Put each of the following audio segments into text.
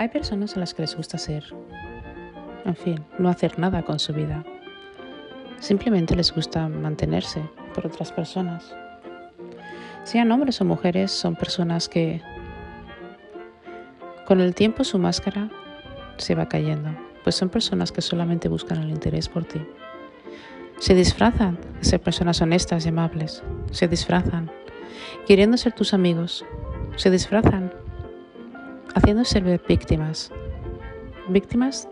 Hay personas a las que les gusta ser, en fin, no hacer nada con su vida. Simplemente les gusta mantenerse por otras personas. Sean hombres o mujeres, son personas que con el tiempo su máscara se va cayendo, pues son personas que solamente buscan el interés por ti. Se disfrazan de ser personas honestas y amables. Se disfrazan queriendo ser tus amigos. Se disfrazan haciendo ser víctimas. Víctimas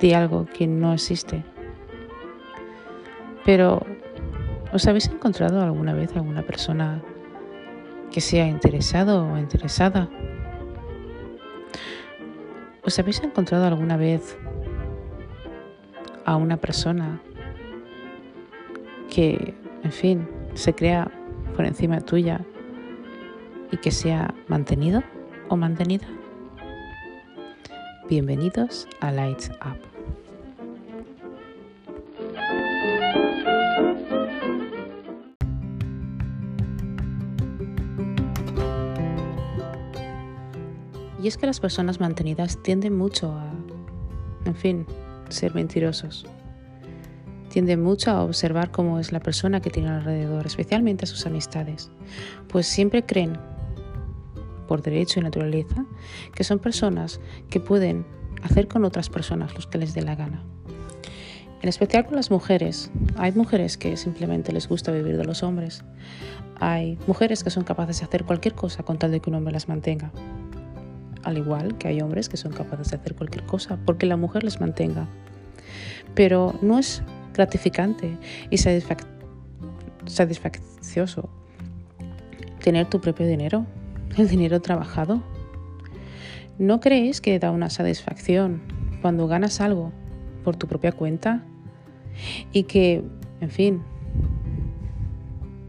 de algo que no existe. Pero, ¿os habéis encontrado alguna vez alguna persona que sea interesado o interesada? ¿Os habéis encontrado alguna vez a una persona que, en fin, se crea por encima tuya y que sea mantenido o mantenida? Bienvenidos a Lights Up. Y es que las personas mantenidas tienden mucho a, en fin, ser mentirosos. Tienden mucho a observar cómo es la persona que tiene alrededor, especialmente a sus amistades, pues siempre creen por derecho y naturaleza, que son personas que pueden hacer con otras personas los que les dé la gana. En especial con las mujeres. Hay mujeres que simplemente les gusta vivir de los hombres. Hay mujeres que son capaces de hacer cualquier cosa con tal de que un hombre las mantenga. Al igual que hay hombres que son capaces de hacer cualquier cosa porque la mujer les mantenga. Pero no es gratificante y satisfaccioso tener tu propio dinero el dinero trabajado? ¿No crees que da una satisfacción cuando ganas algo por tu propia cuenta y que, en fin,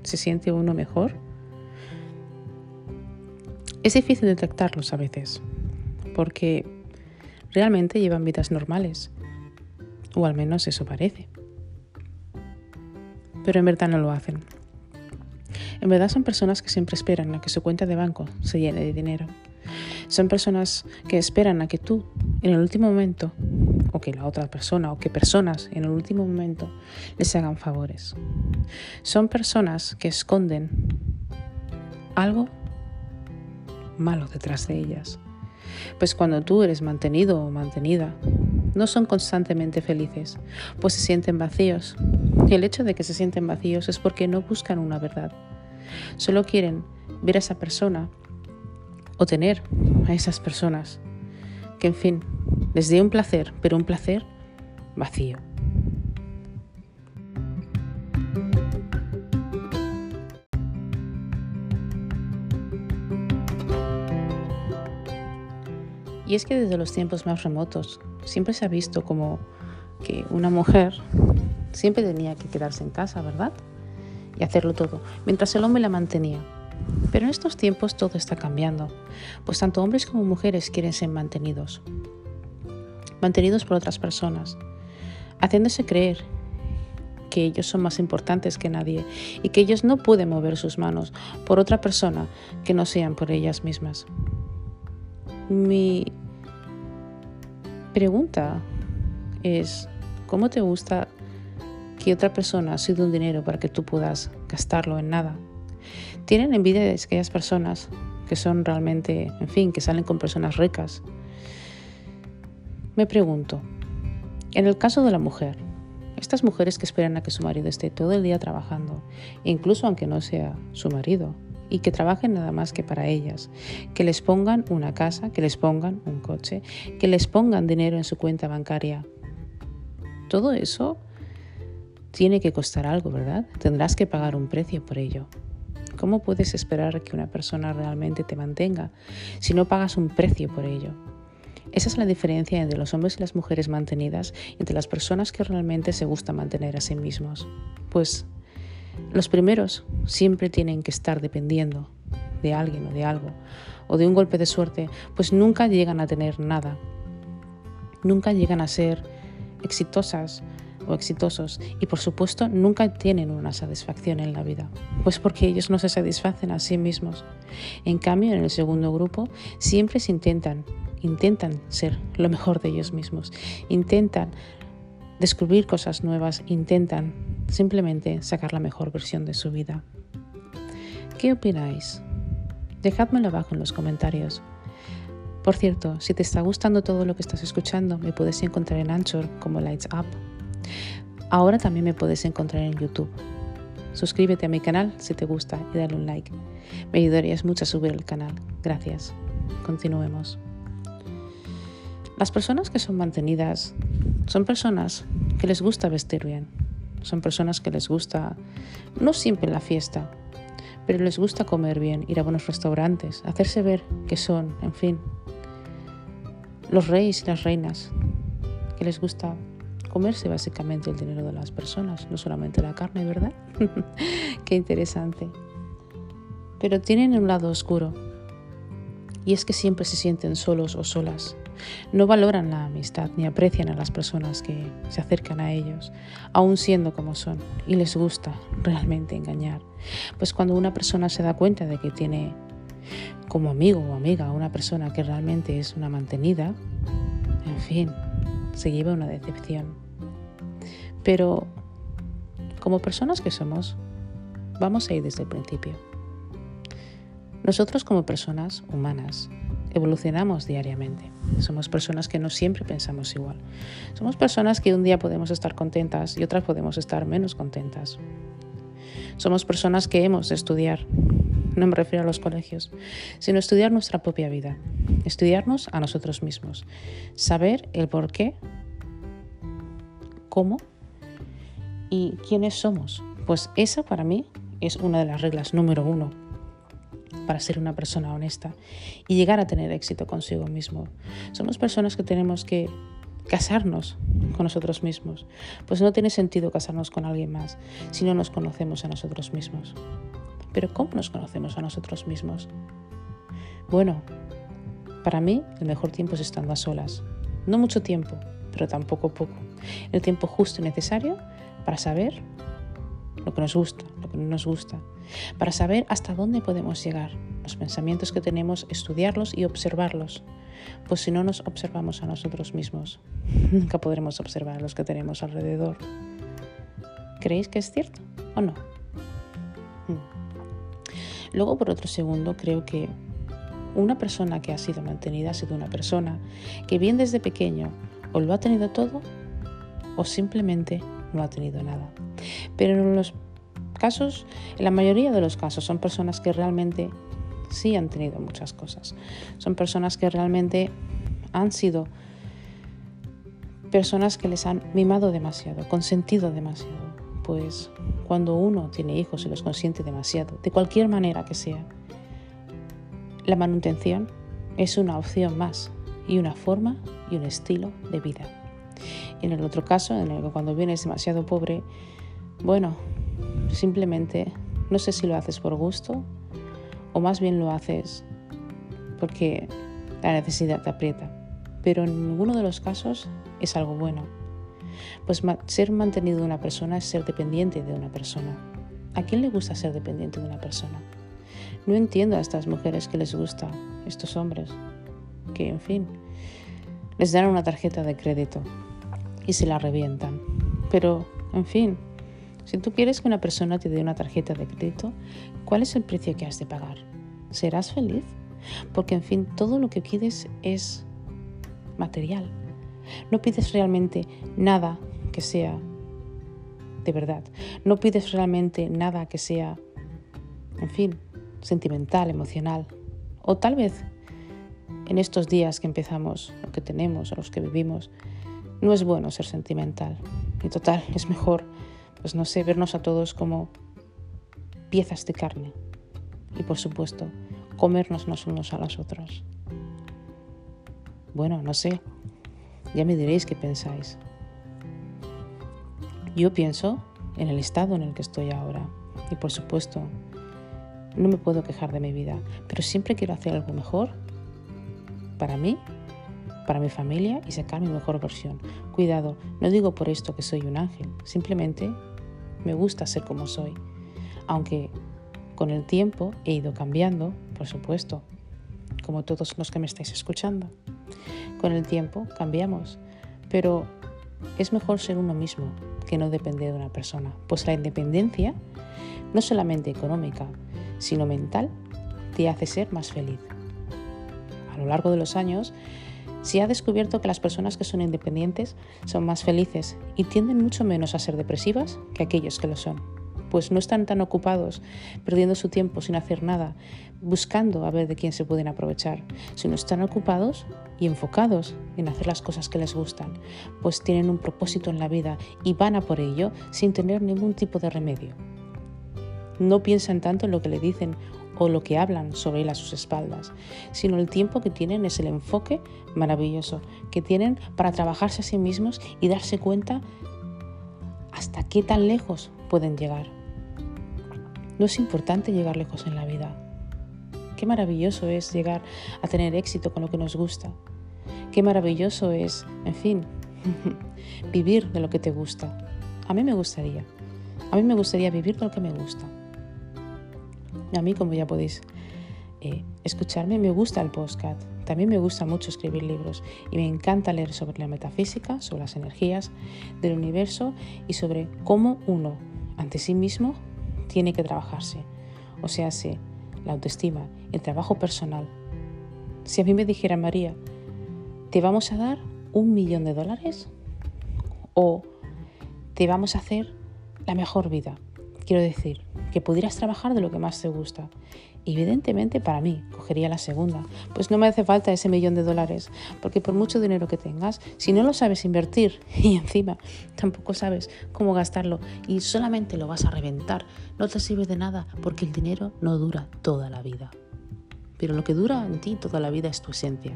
se siente uno mejor? Es difícil detectarlos a veces, porque realmente llevan vidas normales, o al menos eso parece. Pero en verdad no lo hacen. En verdad son personas que siempre esperan a que su cuenta de banco se llene de dinero. Son personas que esperan a que tú, en el último momento, o que la otra persona, o que personas en el último momento les hagan favores. Son personas que esconden algo malo detrás de ellas. Pues cuando tú eres mantenido o mantenida, no son constantemente felices, pues se sienten vacíos. Y el hecho de que se sienten vacíos es porque no buscan una verdad, Solo quieren ver a esa persona o tener a esas personas que, en fin, les dé un placer, pero un placer vacío. Y es que desde los tiempos más remotos siempre se ha visto como que una mujer siempre tenía que quedarse en casa, ¿verdad? Y hacerlo todo, mientras el hombre la mantenía. Pero en estos tiempos todo está cambiando, pues tanto hombres como mujeres quieren ser mantenidos, mantenidos por otras personas, haciéndose creer que ellos son más importantes que nadie y que ellos no pueden mover sus manos por otra persona que no sean por ellas mismas. Mi pregunta es, ¿cómo te gusta que otra persona ha sido un dinero para que tú puedas gastarlo en nada. Tienen envidia de aquellas personas que son realmente, en fin, que salen con personas ricas. Me pregunto, en el caso de la mujer, estas mujeres que esperan a que su marido esté todo el día trabajando, incluso aunque no sea su marido, y que trabajen nada más que para ellas, que les pongan una casa, que les pongan un coche, que les pongan dinero en su cuenta bancaria. Todo eso tiene que costar algo, ¿verdad? Tendrás que pagar un precio por ello. ¿Cómo puedes esperar que una persona realmente te mantenga si no pagas un precio por ello? Esa es la diferencia entre los hombres y las mujeres mantenidas y entre las personas que realmente se gusta mantener a sí mismos. Pues los primeros siempre tienen que estar dependiendo de alguien o de algo, o de un golpe de suerte, pues nunca llegan a tener nada. Nunca llegan a ser exitosas o exitosos y por supuesto nunca tienen una satisfacción en la vida, pues porque ellos no se satisfacen a sí mismos. En cambio, en el segundo grupo siempre se intentan intentan ser lo mejor de ellos mismos, intentan descubrir cosas nuevas, intentan simplemente sacar la mejor versión de su vida. ¿Qué opináis? Dejádmelo abajo en los comentarios. Por cierto, si te está gustando todo lo que estás escuchando, me puedes encontrar en Anchor como Lights Up. Ahora también me puedes encontrar en YouTube. Suscríbete a mi canal si te gusta y dale un like. Me ayudarías mucho a subir el canal. Gracias. Continuemos. Las personas que son mantenidas son personas que les gusta vestir bien. Son personas que les gusta, no siempre la fiesta, pero les gusta comer bien, ir a buenos restaurantes, hacerse ver que son, en fin, los reyes y las reinas, que les gusta comerse básicamente el dinero de las personas, no solamente la carne, ¿verdad? Qué interesante. Pero tienen un lado oscuro, y es que siempre se sienten solos o solas. No valoran la amistad ni aprecian a las personas que se acercan a ellos, aun siendo como son, y les gusta realmente engañar. Pues cuando una persona se da cuenta de que tiene como amigo o amiga una persona que realmente es una mantenida, en fin, se lleva una decepción. Pero como personas que somos, vamos a ir desde el principio. Nosotros como personas humanas evolucionamos diariamente. Somos personas que no siempre pensamos igual. Somos personas que un día podemos estar contentas y otras podemos estar menos contentas. Somos personas que hemos de estudiar, no me refiero a los colegios, sino estudiar nuestra propia vida, estudiarnos a nosotros mismos, saber el por qué, cómo y quiénes somos. Pues esa para mí es una de las reglas número uno para ser una persona honesta y llegar a tener éxito consigo mismo. Somos personas que tenemos que casarnos con nosotros mismos, pues no tiene sentido casarnos con alguien más si no nos conocemos a nosotros mismos. Pero ¿cómo nos conocemos a nosotros mismos? Bueno, para mí el mejor tiempo es estando a solas. No mucho tiempo, pero tampoco poco. El tiempo justo y necesario para saber lo que nos gusta, lo que no nos gusta, para saber hasta dónde podemos llegar, los pensamientos que tenemos, estudiarlos y observarlos. Pues si no nos observamos a nosotros mismos, nunca podremos observar a los que tenemos alrededor. ¿Creéis que es cierto o no? Luego, por otro segundo, creo que una persona que ha sido mantenida ha sido una persona que bien desde pequeño o lo ha tenido todo o simplemente no ha tenido nada. Pero en los casos, en la mayoría de los casos, son personas que realmente sí han tenido muchas cosas. Son personas que realmente han sido personas que les han mimado demasiado, consentido demasiado. Pues cuando uno tiene hijos y los consiente demasiado, de cualquier manera que sea, la manutención es una opción más y una forma y un estilo de vida. En el otro caso, en el que cuando vienes demasiado pobre, bueno, simplemente no sé si lo haces por gusto o más bien lo haces porque la necesidad te aprieta. Pero en ninguno de los casos es algo bueno. Pues ser mantenido de una persona es ser dependiente de una persona. ¿A quién le gusta ser dependiente de una persona? No entiendo a estas mujeres que les gusta, estos hombres, que en fin, les dan una tarjeta de crédito y se la revientan. Pero, en fin, si tú quieres que una persona te dé una tarjeta de crédito, ¿cuál es el precio que has de pagar? ¿Serás feliz? Porque, en fin, todo lo que pides es material. No pides realmente nada que sea de verdad. No pides realmente nada que sea, en fin, sentimental, emocional. O tal vez en estos días que empezamos, lo que tenemos, o los que vivimos, no es bueno ser sentimental. Y total, es mejor pues no sé, vernos a todos como piezas de carne y por supuesto comernos unos a los otros. Bueno, no sé, ya me diréis qué pensáis. Yo pienso en el estado en el que estoy ahora y por supuesto no me puedo quejar de mi vida, pero siempre quiero hacer algo mejor para mí para mi familia y sacar mi mejor versión. Cuidado, no digo por esto que soy un ángel, simplemente me gusta ser como soy. Aunque con el tiempo he ido cambiando, por supuesto, como todos los que me estáis escuchando. Con el tiempo cambiamos, pero es mejor ser uno mismo que no depender de una persona, pues la independencia, no solamente económica, sino mental, te hace ser más feliz. A lo largo de los años, se ha descubierto que las personas que son independientes son más felices y tienden mucho menos a ser depresivas que aquellos que lo son, pues no están tan ocupados perdiendo su tiempo sin hacer nada, buscando a ver de quién se pueden aprovechar, sino están ocupados y enfocados en hacer las cosas que les gustan, pues tienen un propósito en la vida y van a por ello sin tener ningún tipo de remedio. No piensan tanto en lo que le dicen o lo que hablan sobre él a sus espaldas, sino el tiempo que tienen es el enfoque maravilloso que tienen para trabajarse a sí mismos y darse cuenta hasta qué tan lejos pueden llegar. No es importante llegar lejos en la vida. Qué maravilloso es llegar a tener éxito con lo que nos gusta. Qué maravilloso es, en fin, vivir de lo que te gusta. A mí me gustaría. A mí me gustaría vivir de lo que me gusta. A mí, como ya podéis eh, escucharme, me gusta el postcat. También me gusta mucho escribir libros y me encanta leer sobre la metafísica, sobre las energías del universo y sobre cómo uno, ante sí mismo, tiene que trabajarse. O sea, si la autoestima, el trabajo personal. Si a mí me dijera María, ¿te vamos a dar un millón de dólares? ¿O te vamos a hacer la mejor vida? Quiero decir, que pudieras trabajar de lo que más te gusta. Evidentemente para mí cogería la segunda, pues no me hace falta ese millón de dólares, porque por mucho dinero que tengas, si no lo sabes invertir y encima tampoco sabes cómo gastarlo y solamente lo vas a reventar, no te sirve de nada porque el dinero no dura toda la vida. Pero lo que dura en ti toda la vida es tu esencia,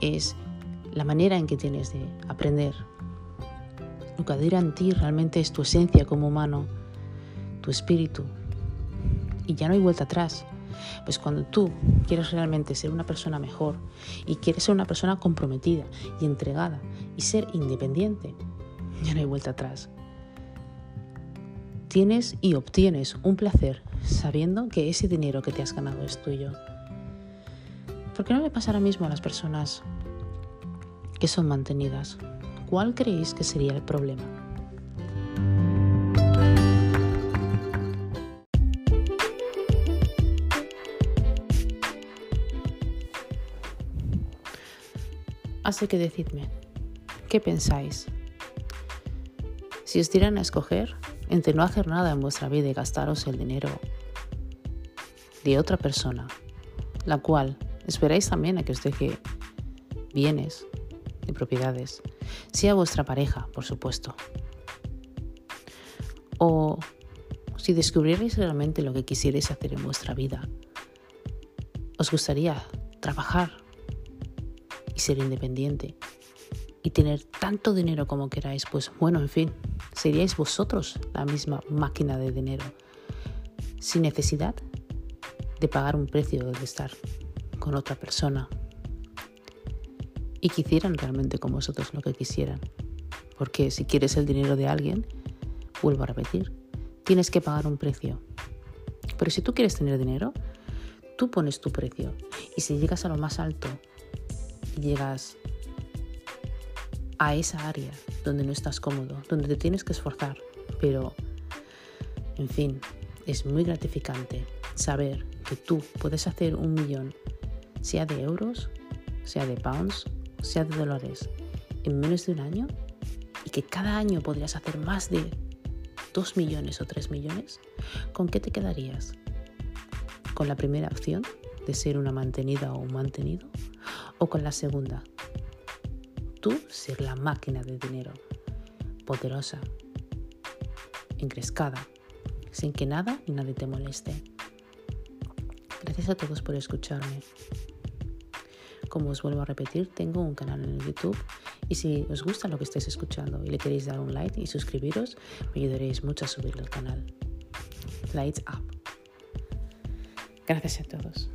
es la manera en que tienes de aprender. Lo que dura en ti realmente es tu esencia como humano tu espíritu. Y ya no hay vuelta atrás. Pues cuando tú quieres realmente ser una persona mejor y quieres ser una persona comprometida y entregada y ser independiente, ya no hay vuelta atrás. Tienes y obtienes un placer sabiendo que ese dinero que te has ganado es tuyo. ¿Por qué no le pasa ahora mismo a las personas que son mantenidas? ¿Cuál creéis que sería el problema? Así que decidme, ¿qué pensáis? Si os dieran a escoger entre no hacer nada en vuestra vida y gastaros el dinero de otra persona, la cual esperáis también a que os deje bienes y propiedades, sea vuestra pareja, por supuesto. O si descubrierais realmente lo que quisierais hacer en vuestra vida, os gustaría trabajar y ser independiente y tener tanto dinero como queráis, pues bueno, en fin, seríais vosotros la misma máquina de dinero, sin necesidad de pagar un precio de estar con otra persona y que hicieran realmente con vosotros lo que quisieran. Porque si quieres el dinero de alguien, vuelvo a repetir, tienes que pagar un precio. Pero si tú quieres tener dinero, tú pones tu precio. Y si llegas a lo más alto llegas a esa área donde no estás cómodo, donde te tienes que esforzar, pero, en fin, es muy gratificante saber que tú puedes hacer un millón, sea de euros, sea de pounds, sea de dólares, en menos de un año y que cada año podrías hacer más de dos millones o tres millones, ¿con qué te quedarías? ¿Con la primera opción de ser una mantenida o un mantenido? Con la segunda. Tú ser la máquina de dinero, poderosa, encrescada, sin que nada ni nadie te moleste. Gracias a todos por escucharme. Como os vuelvo a repetir, tengo un canal en YouTube y si os gusta lo que estáis escuchando y le queréis dar un like y suscribiros, me ayudaréis mucho a subir al canal. Lights up. Gracias a todos.